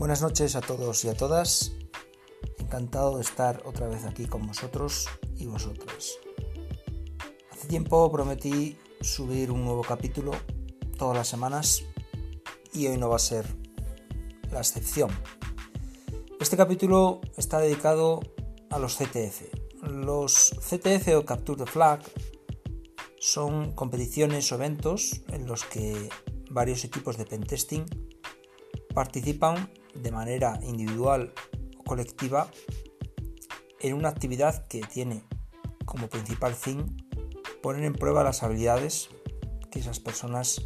Buenas noches a todos y a todas. Encantado de estar otra vez aquí con vosotros y vosotras. Hace tiempo prometí subir un nuevo capítulo todas las semanas y hoy no va a ser la excepción. Este capítulo está dedicado a los CTF. Los CTF o Capture the Flag son competiciones o eventos en los que varios equipos de pentesting participan de manera individual o colectiva en una actividad que tiene como principal fin poner en prueba las habilidades que esas personas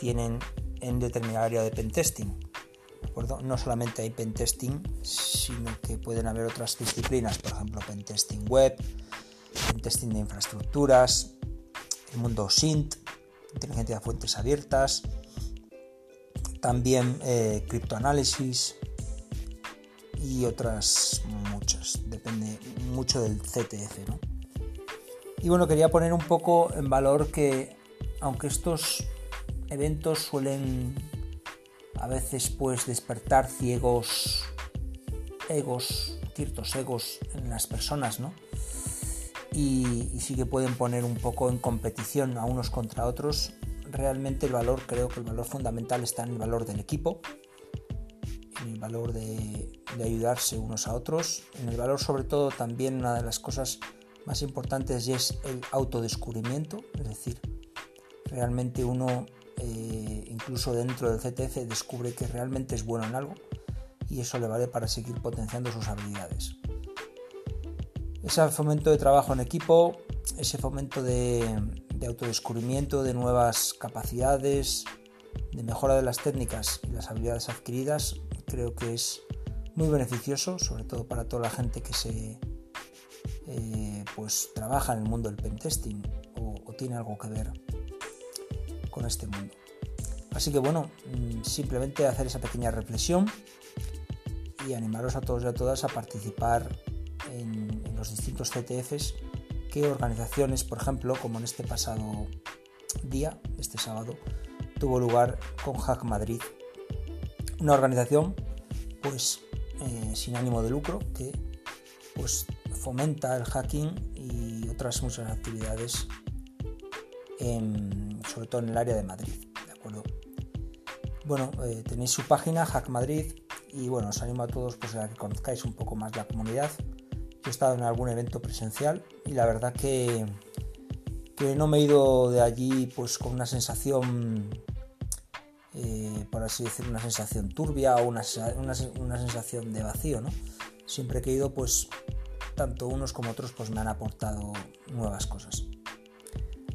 tienen en determinada área de pentesting. No solamente hay pentesting, sino que pueden haber otras disciplinas, por ejemplo, pentesting web, pentesting de infraestructuras, el mundo SINT, inteligencia de fuentes abiertas, también eh, criptoanálisis y otras muchas, depende mucho del CTF. Y bueno, quería poner un poco en valor que aunque estos eventos suelen a veces pues despertar ciegos egos, ciertos egos en las personas, ¿no? y, sí que pueden poner un poco en competición a unos contra otros. Realmente el valor, creo que el valor fundamental está en el valor del equipo, en el valor de, ayudarse unos a otros, en el valor sobre todo también una de las cosas más importantes y es el autodescubrimiento, es decir, realmente uno eh, incluso dentro del CTF descubre que realmente es bueno en algo y eso le vale para seguir potenciando sus habilidades. Ese fomento de trabajo en equipo, ese fomento de, autodescubrimiento de nuevas capacidades, de mejora de las técnicas y las habilidades adquiridas, creo que es muy beneficioso, sobre todo para toda la gente que se eh, pues trabaja en el mundo del pentesting o, o tiene algo que ver con este mundo. Así que bueno, mm, simplemente hacer esa pequeña reflexión y animaros a todos y a todas a participar en, los distintos CTFs que organizaciones, por ejemplo, como en este pasado día, este sábado, tuvo lugar con Hack Madrid, una organización pues eh, sin ánimo de lucro que pues fomenta el hacking y otras muchas actividades sobre todo en el área de Madrid, ¿de acuerdo? Bueno, eh, tenéis su página Hack Madrid y bueno, os animo a todos pues, a que conozcáis un poco más la comunidad he estado en algún evento presencial y la verdad que, que no me he ido de allí pues con una sensación, eh, por así decir, una sensación turbia o una, una, sensación de vacío, ¿no? Siempre que he ido pues tanto unos como otros pues me han aportado nuevas cosas.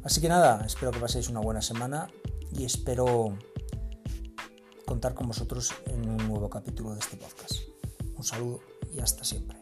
Así que nada, espero que paséis una buena semana y espero contar con vosotros en un nuevo capítulo de este podcast. Un saludo y hasta siempre.